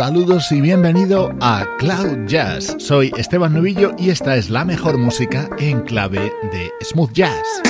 Saludos y bienvenido a Cloud Jazz. Soy Esteban Novillo y esta es la mejor música en clave de smooth jazz.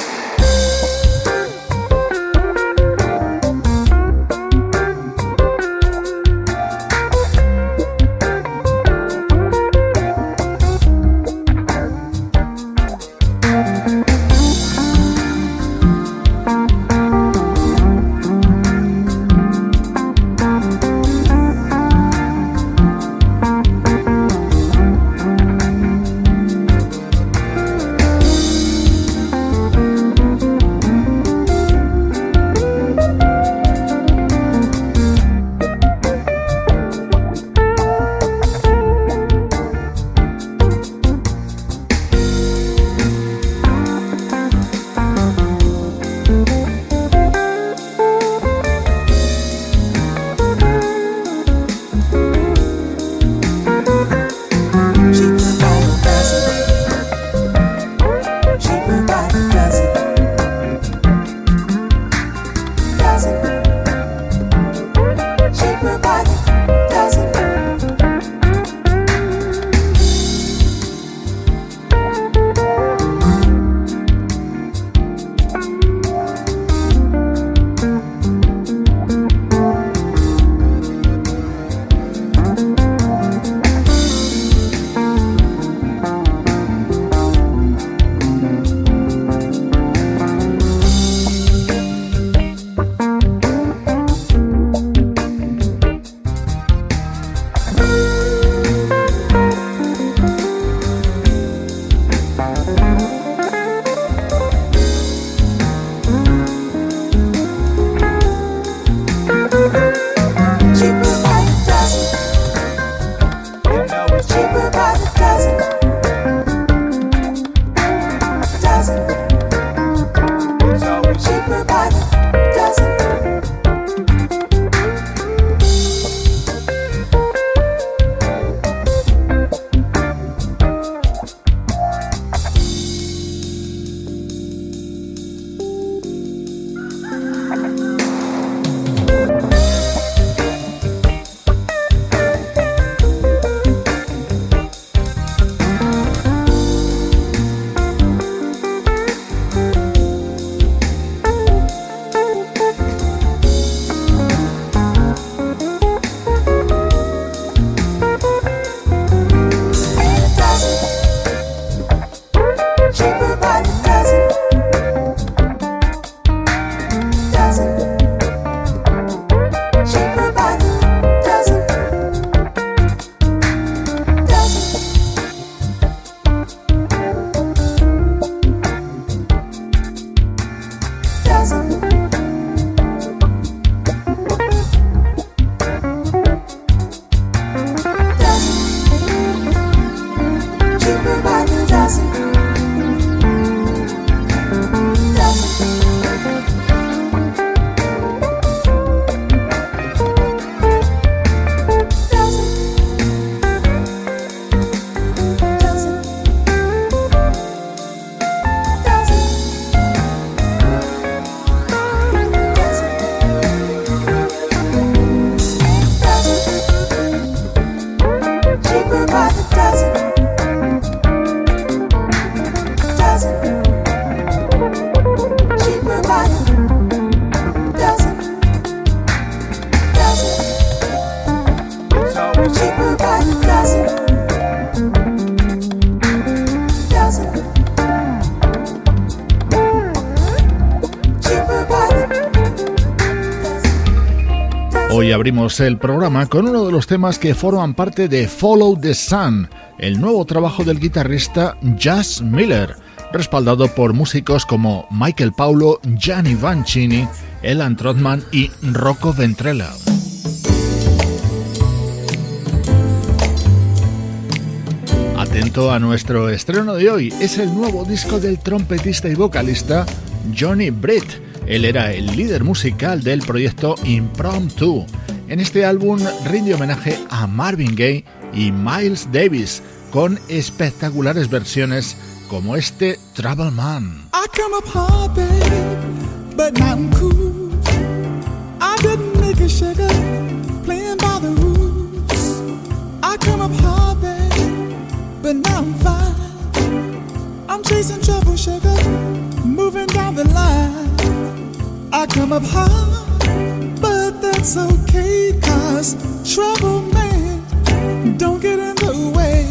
El programa con uno de los temas que forman parte de Follow the Sun, el nuevo trabajo del guitarrista Jazz Miller, respaldado por músicos como Michael Paulo, Gianni Vancini, Elan Trotman y Rocco Ventrella. Atento a nuestro estreno de hoy, es el nuevo disco del trompetista y vocalista Johnny Britt. Él era el líder musical del proyecto Impromptu. En este álbum rinde homenaje a Marvin Gaye y Miles Davis con espectaculares versiones como este Trouble Man. I come up hard, babe, but now I'm cool. I didn't make a sugar, playing by the rules. I come up hard, babe, but now I'm fine. I'm chasing trouble, sugar, moving down the line. I come up hard, that's okay, cause trouble, man, don't get in the way.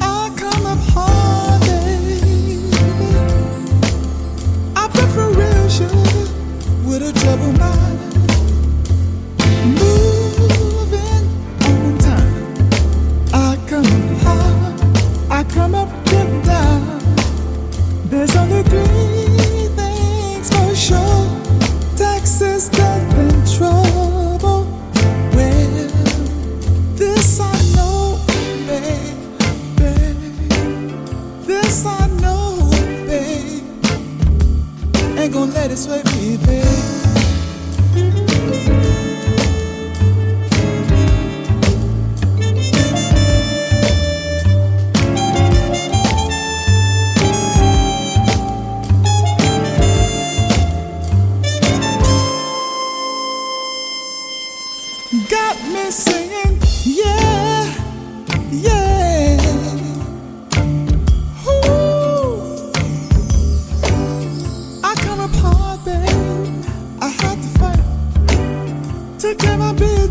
I come up hard. for real, sugar, with a troubled mind.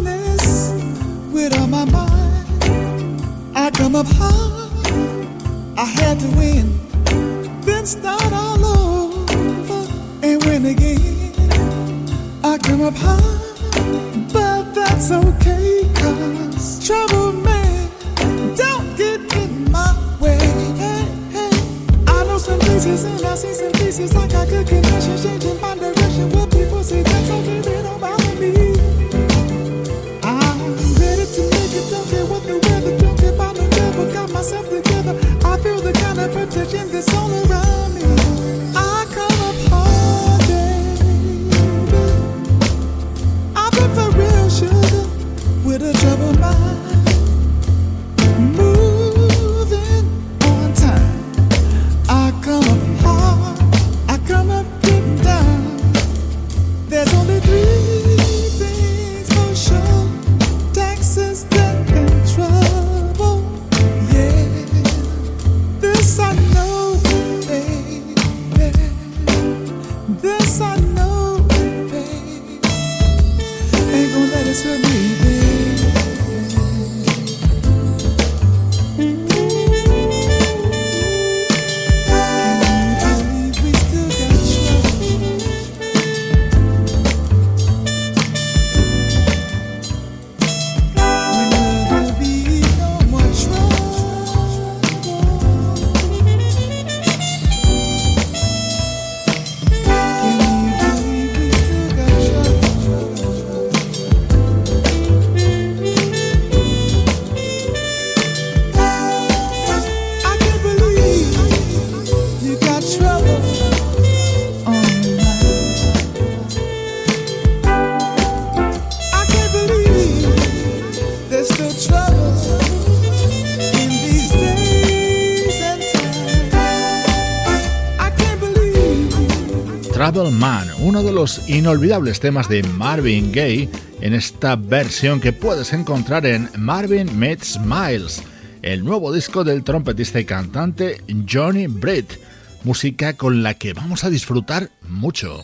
loneliness with all my mind. I come up high. I had to win, then start all over and win again. I come up high, but that's okay, cause trouble man, don't get in my way. Hey, hey. I know some places and I see some places like I could connection. It's all around me. De los inolvidables temas de Marvin Gaye en esta versión que puedes encontrar en Marvin Meets Miles, el nuevo disco del trompetista y cantante Johnny Britt, música con la que vamos a disfrutar mucho.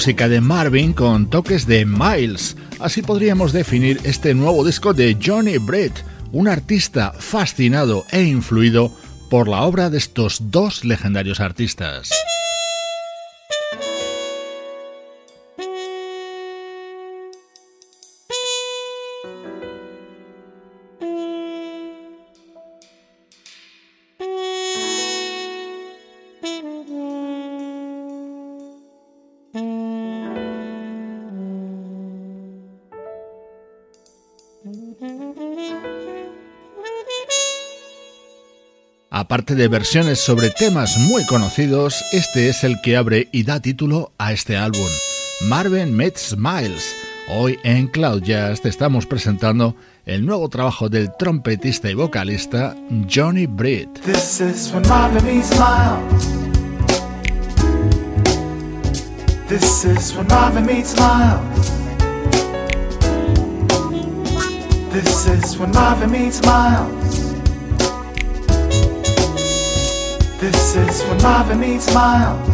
Música de Marvin con toques de Miles. Así podríamos definir este nuevo disco de Johnny Brett, un artista fascinado e influido por la obra de estos dos legendarios artistas. Aparte de versiones sobre temas muy conocidos, este es el que abre y da título a este álbum, Marvin Meets Miles. Hoy en Cloud Jazz te estamos presentando el nuevo trabajo del trompetista y vocalista Johnny Britt. This is when Marvin meets Miles. This is when Marvin meets Miles. This is when Marvin meets Miles. This is when Marvin meets Miles.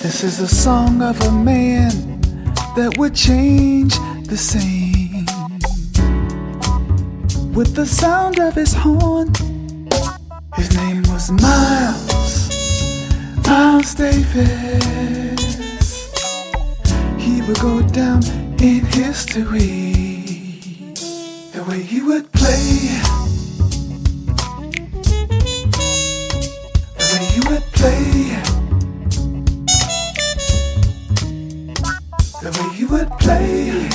This is a song of a man that would change the scene with the sound of his horn. His name was Miles, Miles Davis. He would go down in history the way he would play. The way he would play. the way he would play.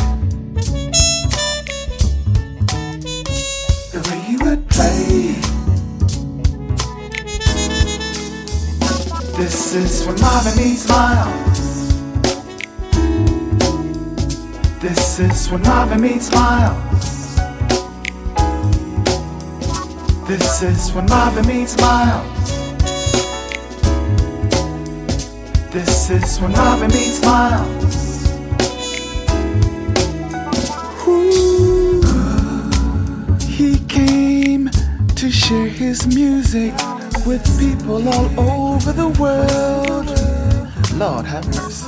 The way he would play. This is when Marvin meets Miles. This is when Marvin meets Miles. This is when Marvin meets Miles. This is when Marvin meets Miles. He came to share his music with people all over the world. Lord have mercy.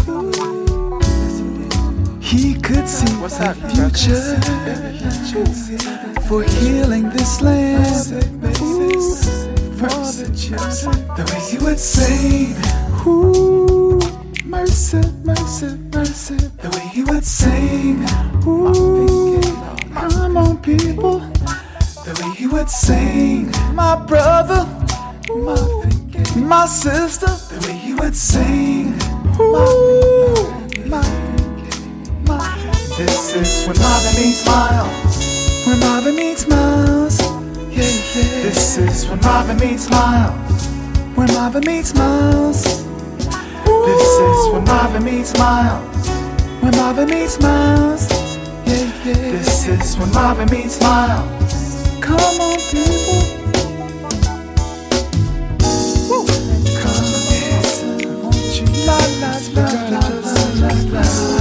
He could see What's the future for healing this land chips the way you would say. Ooh. Marvin meets Miles. This is when Marvin meets Miles. When Marvin meets Miles. Yeah, yeah. This is when Marvin meets Miles. Come on, people. Woo. Come on, won't you? La la la la la la la.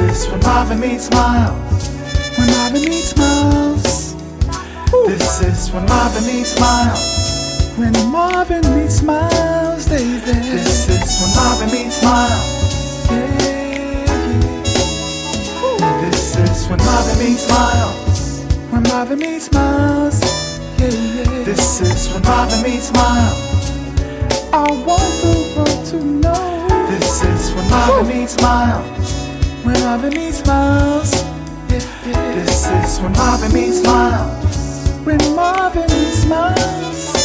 This is when Marvin meets Miles. When Marvin meets Miles. This is when Marvin meets Miles. When Marvin meets Miles, David. This is when Marvin meets Miles. Yeah. This is when Marvin meets Miles. When Marvin meets Miles. Yeah, yeah. This is when Marvin meets Miles. I want the world to know. This is when Marvin meets Miles when me smiles. This is when loving me smiles. When Marvin smiles.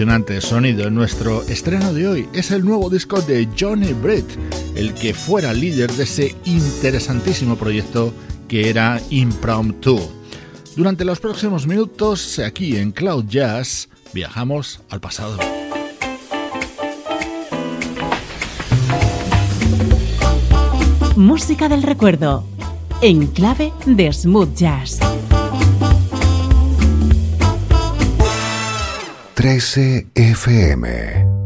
Apasionante sonido en nuestro estreno de hoy es el nuevo disco de Johnny Britt, el que fuera líder de ese interesantísimo proyecto que era Impromptu. Durante los próximos minutos, aquí en Cloud Jazz, viajamos al pasado. Música del recuerdo, en clave de smooth jazz. 13 FM.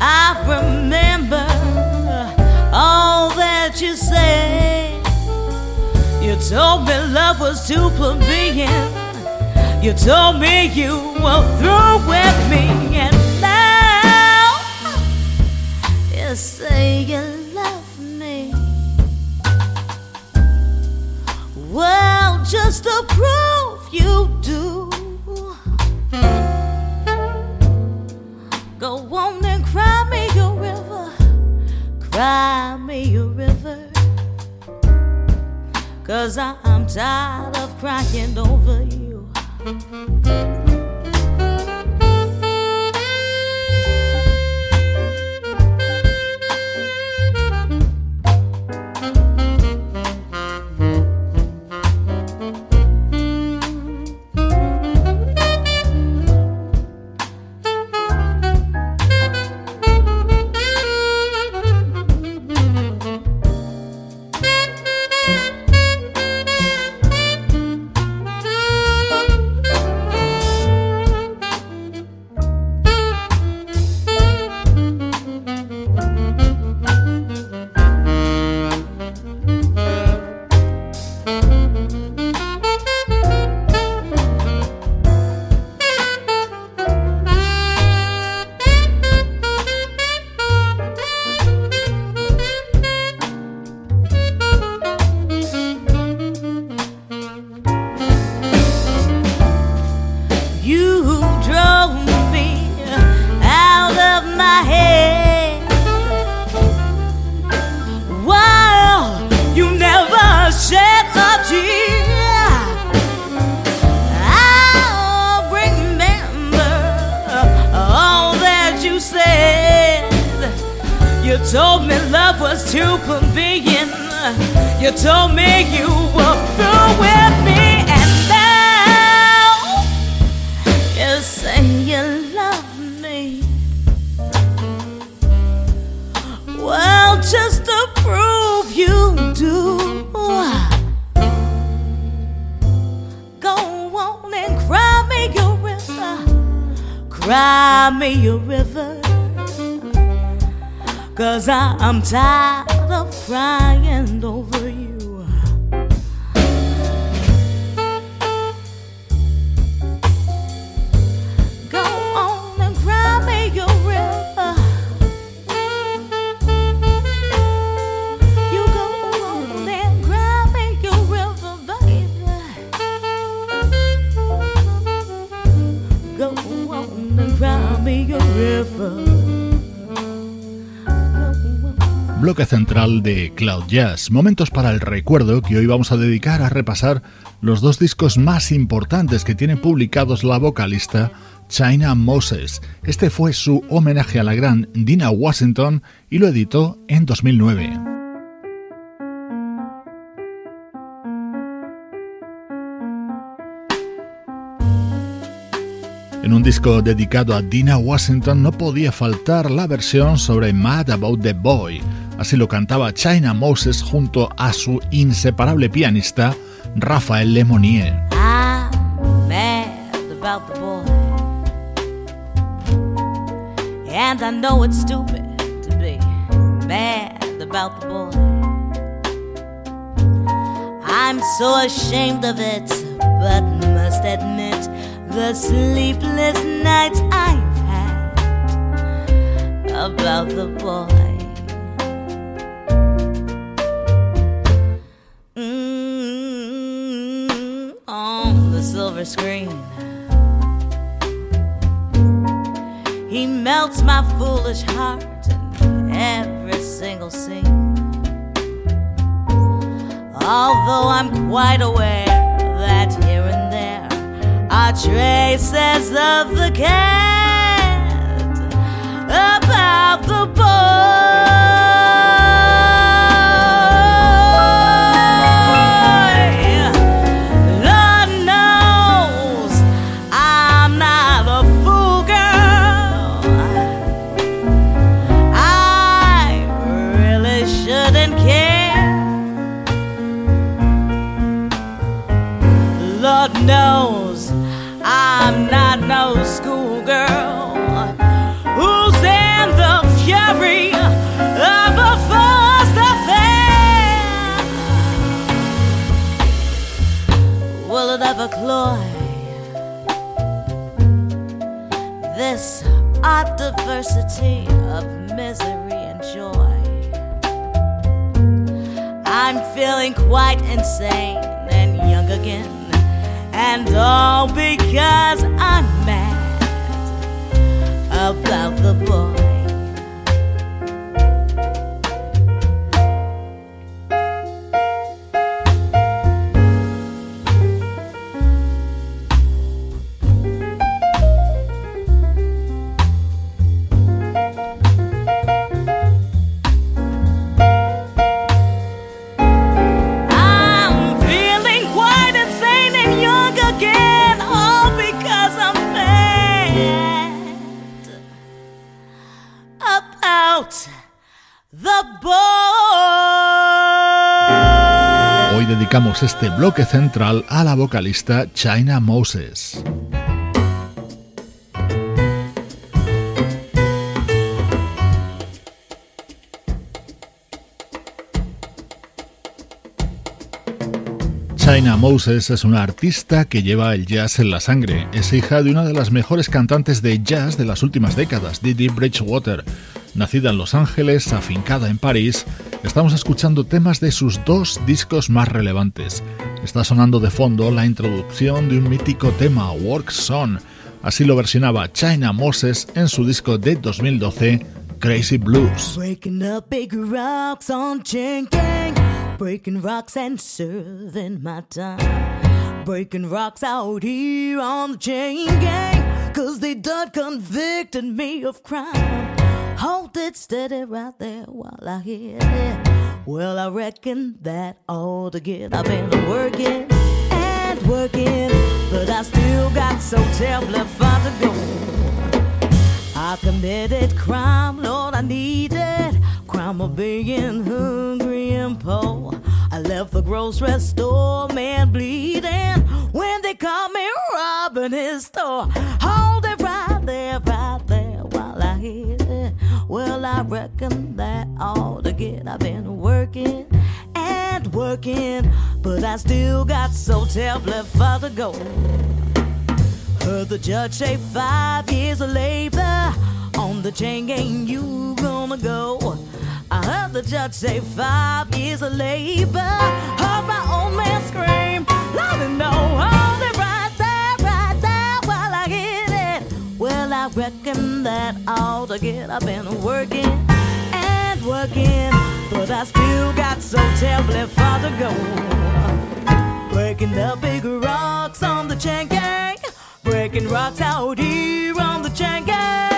I remember all that you said. You told me love was too plebeian. You told me you were through with me, and now you say you love me. Well, just to prove you do. Cry me a river. Cause I'm tired of crying over you. Told me love was too convenient. You told me you were through with me, and now you say you love me. Well, just to prove you do. Go on and cry me a river. Cry me a river. Cause I, I'm tired of crying over you. Bloque central de Cloud Jazz, momentos para el recuerdo que hoy vamos a dedicar a repasar los dos discos más importantes que tiene publicados la vocalista China Moses. Este fue su homenaje a la gran Dina Washington y lo editó en 2009. En un disco dedicado a Dina Washington no podía faltar la versión sobre Mad About the Boy. Así lo cantaba China Moses junto a su inseparable pianista Rafael Lemonnier. I'm mad about the boy. Mad about the boy. I'm so ashamed of it, but must admit the sleepless nights I've had about the boy. Mm, on the silver screen, he melts my foolish heart in every single scene. Although I'm quite aware that here traces of the cat about the cloy. Quite and young again, and all because dedicamos este bloque central a la vocalista China Moses. China Moses es una artista que lleva el jazz en la sangre. Es hija de una de las mejores cantantes de jazz de las últimas décadas, Didi Bridgewater. Nacida en Los Ángeles, afincada en París, estamos escuchando temas de sus dos discos más relevantes. Está sonando de fondo la introducción de un mítico tema, Work Song. Así lo versionaba China Moses en su disco de 2012, Crazy Blues. Breaking up big rocks on chain gang. Breaking rocks and serving my time. Breaking rocks out here on the chain gang. Cause they done convicted me of crime. Hold it steady right there while I hit it. Well, I reckon that all to get. I've been working and working, but I still got so terribly far to go. I committed crime, Lord, I needed crime of being hungry and poor. I left the grocery store, man, bleeding when they caught me robbing his store. Hold reckon that ought to get. I've been working and working, but I still got so terribly far to go. Heard the judge say five years of labor on the chain gang you gonna go. I heard the judge say five years of labor. Heard my old man scream, loud and no, hold it right there, right there while I get it. Well, I reckon that all to get. I've been working working, but I still got so terribly far to go. Breaking the big rocks on the chain gang, breaking rocks out here on the chain gang.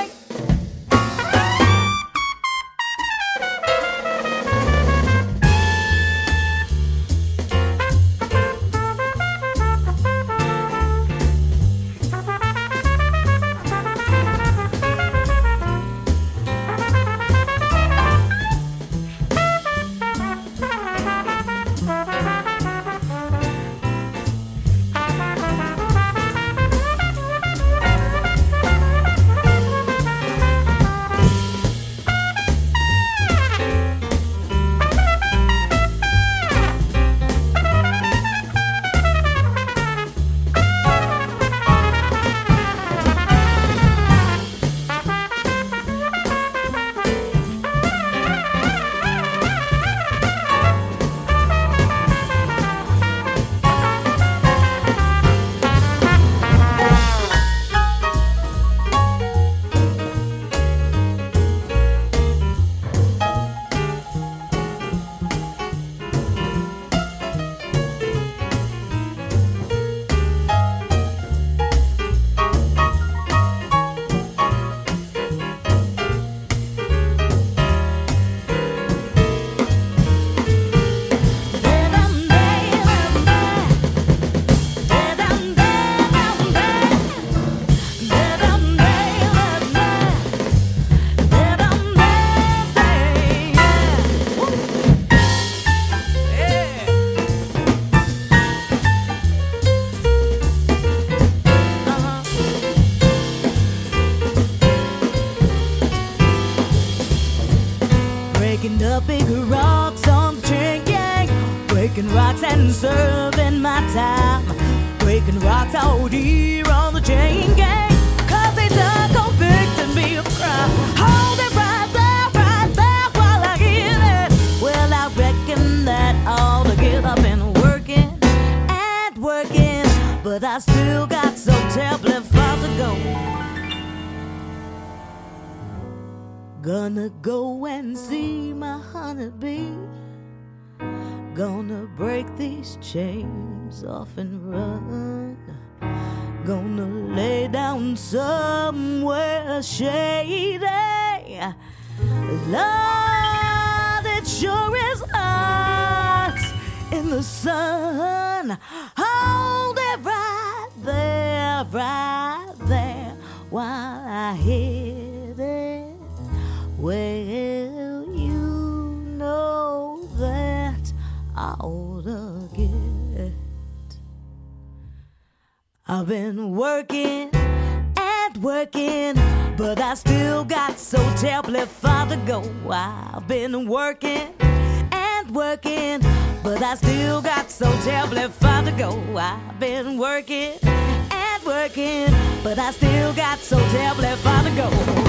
Oughta get. I've been working and working, but I still got so terribly far to go. I've been working and working, but I still got so terribly far to go. I've been working and working, but I still got so terribly far to go.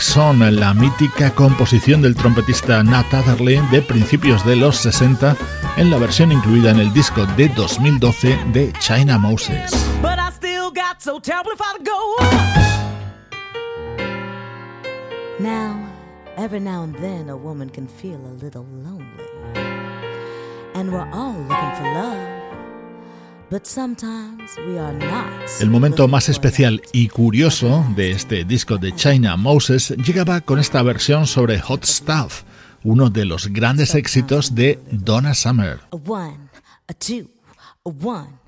I've been. Works On, la mítica composición del trompetista Nat Adderley de principios de los 60 en la versión incluida en el disco de 2012 de China Moses. Now, every now and then, a woman can feel a little lonely. And we're all looking for love. El momento más especial y curioso de este disco de China Moses llegaba con esta versión sobre Hot Stuff, uno de los grandes éxitos de Donna Summer. A one, a two, a one.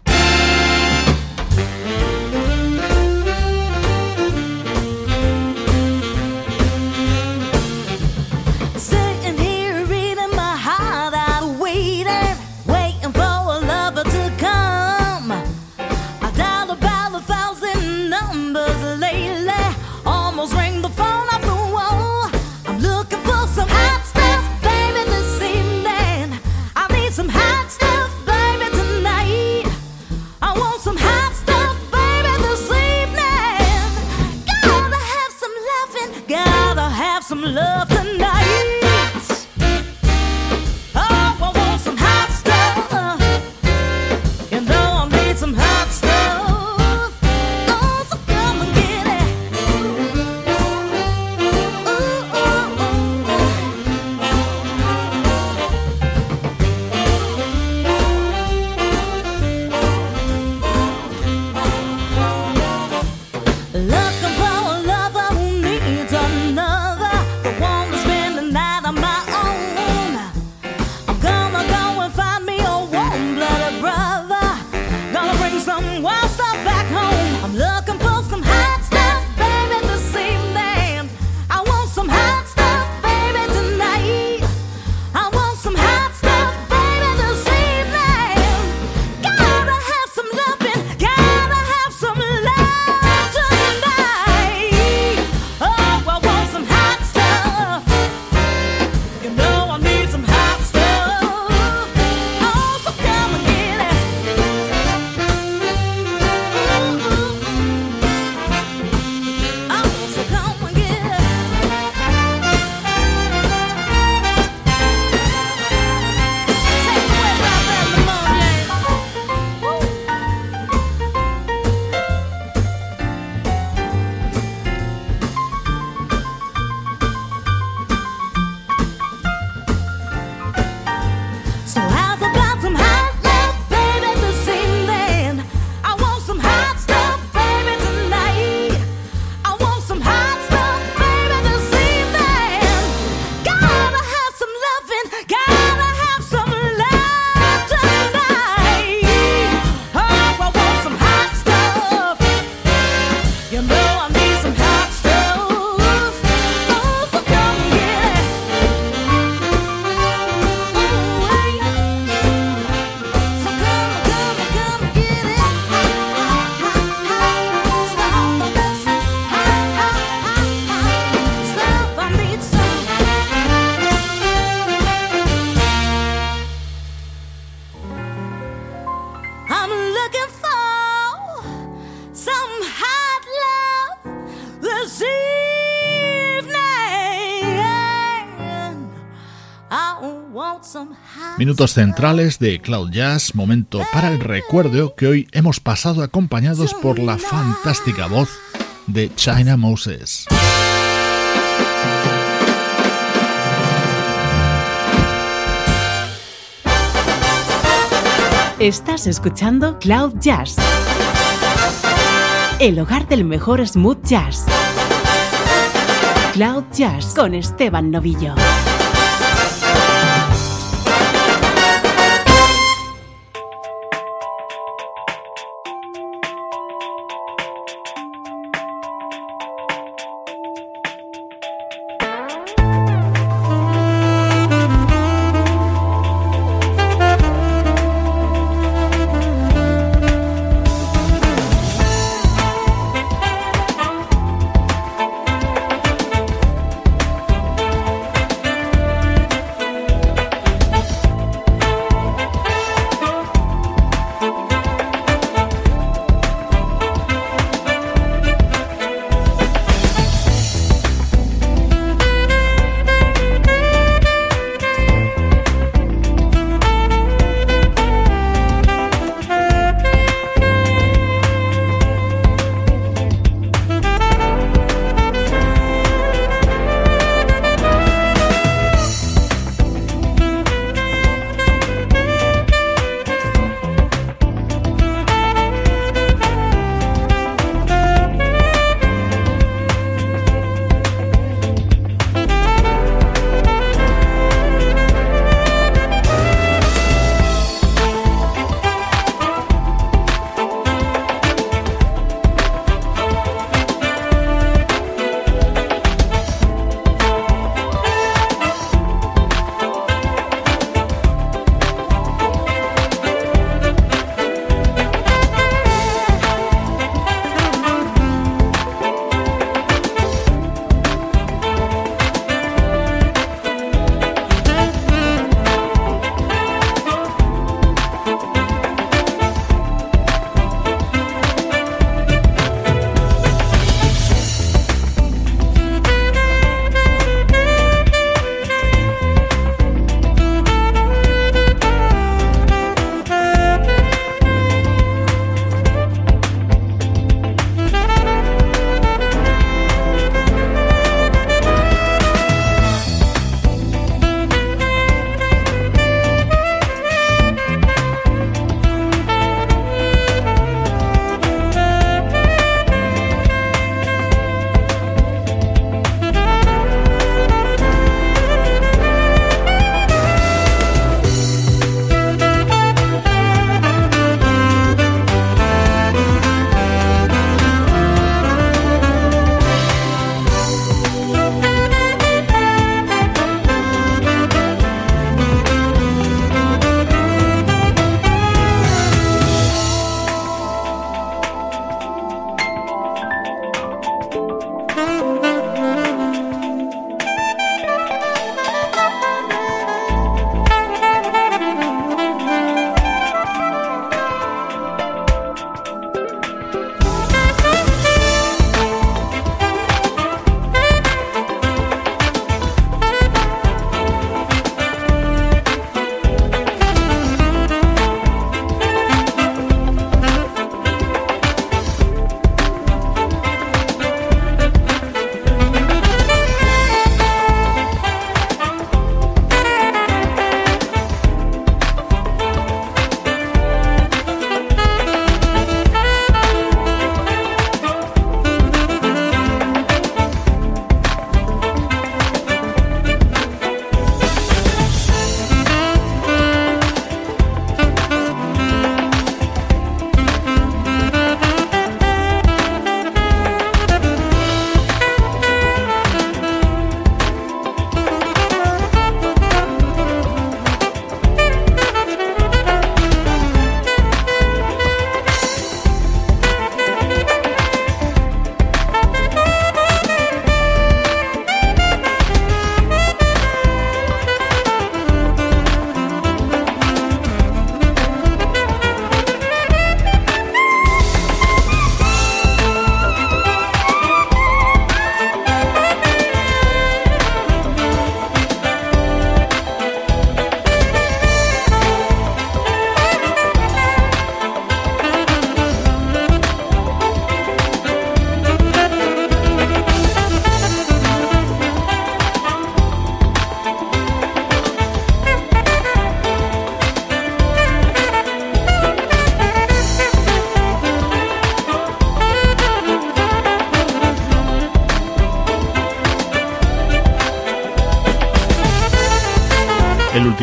Minutos centrales de Cloud Jazz, momento para el recuerdo que hoy hemos pasado acompañados por la fantástica voz de China Moses. Estás escuchando Cloud Jazz, el hogar del mejor smooth jazz. Cloud Jazz con Esteban Novillo.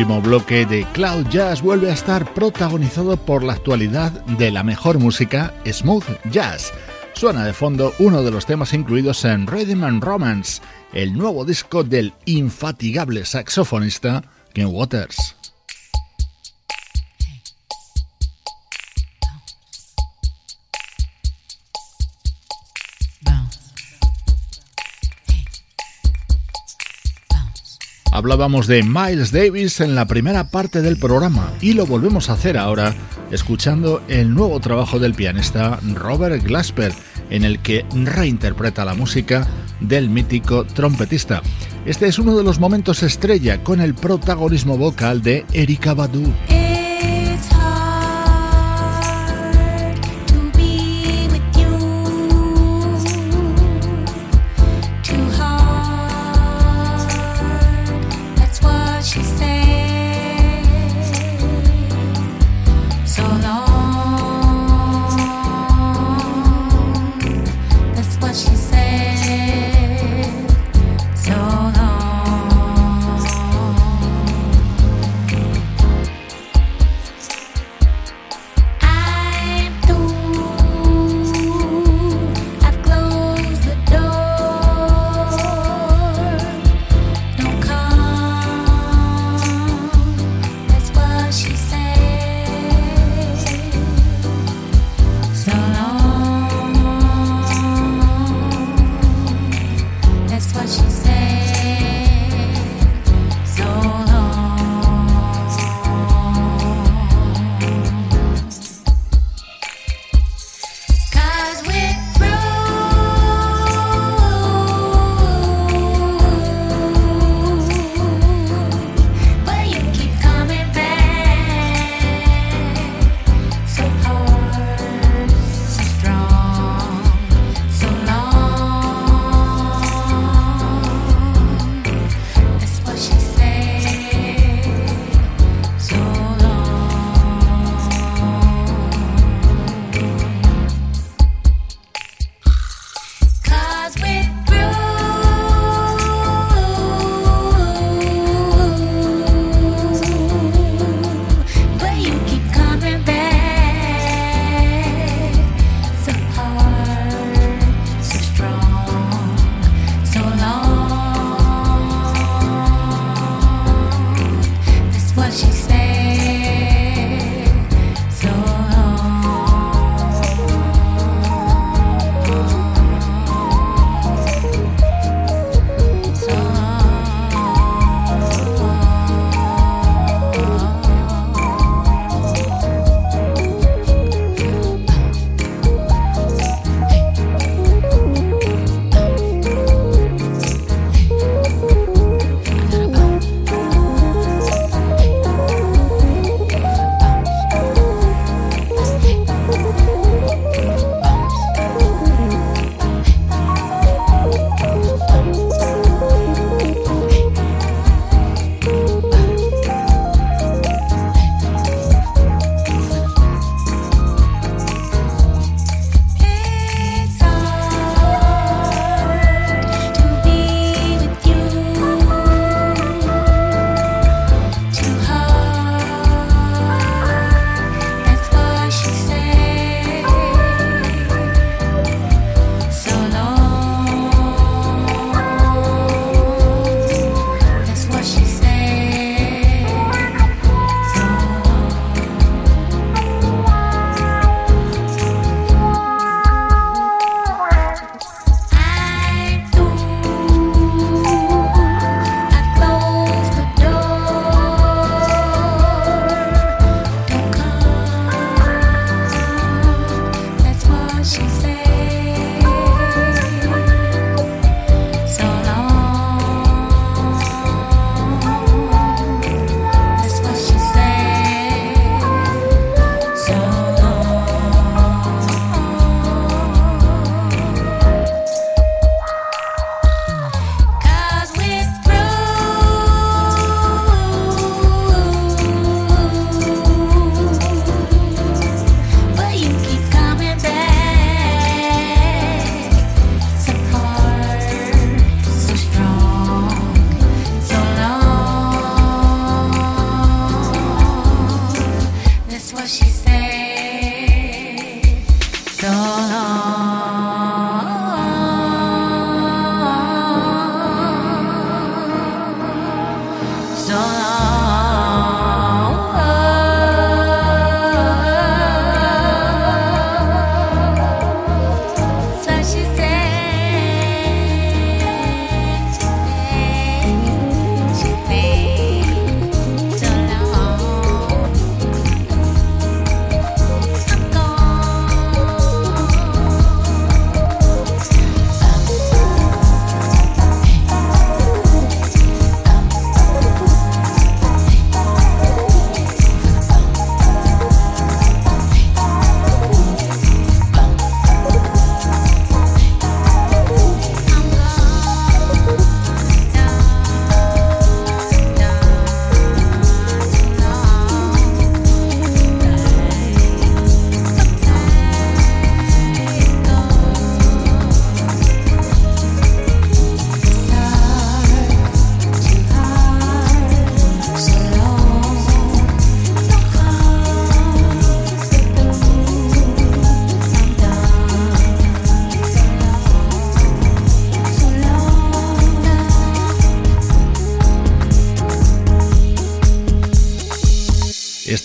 Último bloque de Cloud Jazz vuelve a estar protagonizado por la actualidad de la mejor música smooth jazz. Suena de fondo uno de los temas incluidos en Rhythm Romance, el nuevo disco del infatigable saxofonista Ken Waters. Hablábamos de Miles Davis en la primera parte del programa y lo volvemos a hacer ahora escuchando el nuevo trabajo del pianista Robert Glasper en el que reinterpreta la música del mítico trompetista. Este es uno de los momentos estrella con el protagonismo vocal de Erika Badu.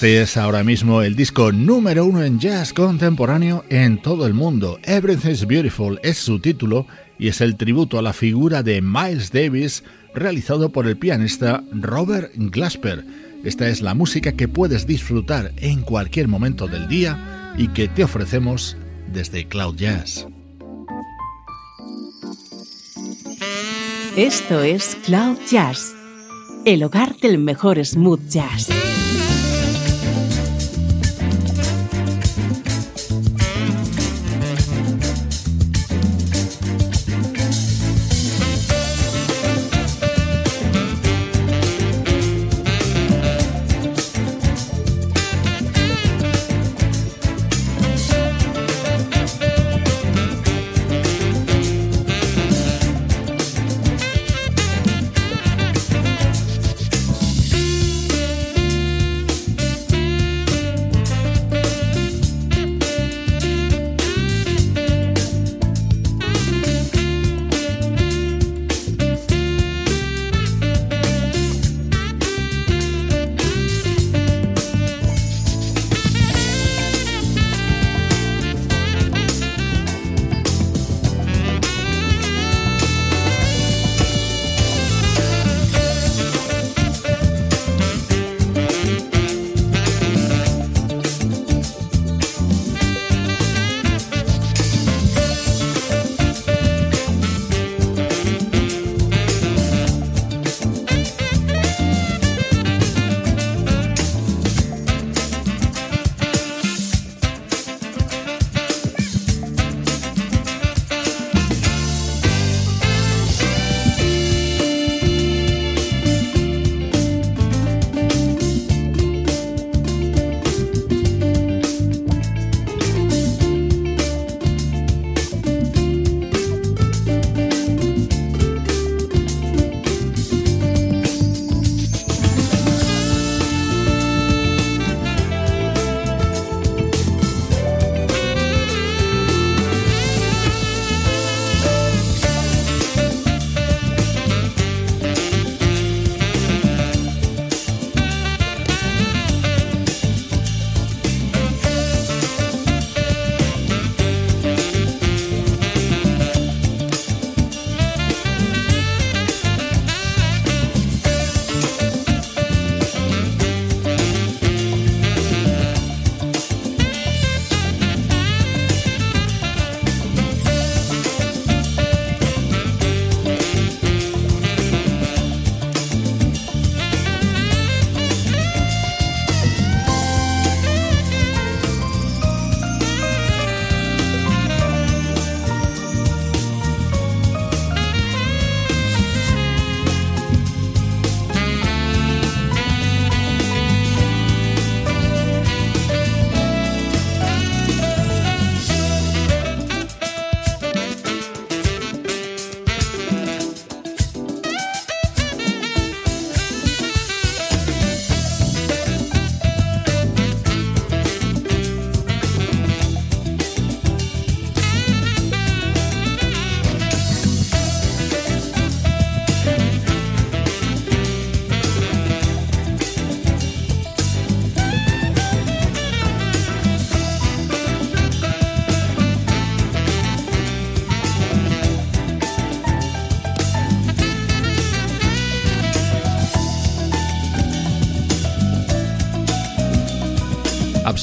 Es ahora mismo el disco número uno en jazz contemporáneo en todo el mundo. Everything's Beautiful es su título y es el tributo a la figura de Miles Davis realizado por el pianista Robert Glasper. Esta es la música que puedes disfrutar en cualquier momento del día y que te ofrecemos desde Cloud Jazz. Esto es Cloud Jazz, el hogar del mejor smooth jazz.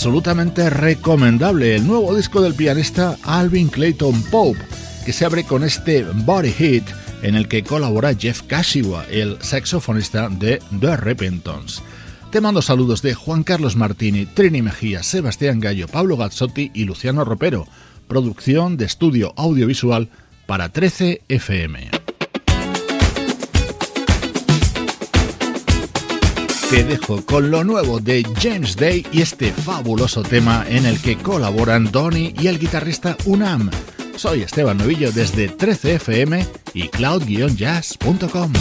Absolutamente recomendable, el nuevo disco del pianista Alvin Clayton Pope, que se abre con este Body Hit en el que colabora Jeff Kashiwa, el saxofonista de The Repentons. Te mando saludos de Juan Carlos Martini, Trini Mejía, Sebastián Gallo, Pablo Gazzotti y Luciano Ropero. Producción de estudio audiovisual para 13 FM. Te dejo con lo nuevo de James Day y este fabuloso tema en el que colaboran Donny y el guitarrista Unam. Soy Esteban Novillo desde 13fm y cloud-jazz.com.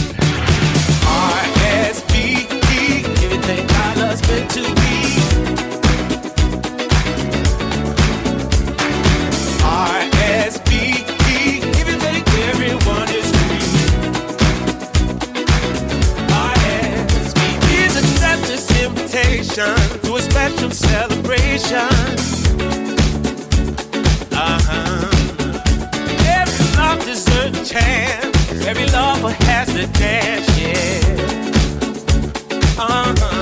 to a special celebration. Uh-huh. Every love deserves a chance. Every lover has to dance, yeah. Uh-huh.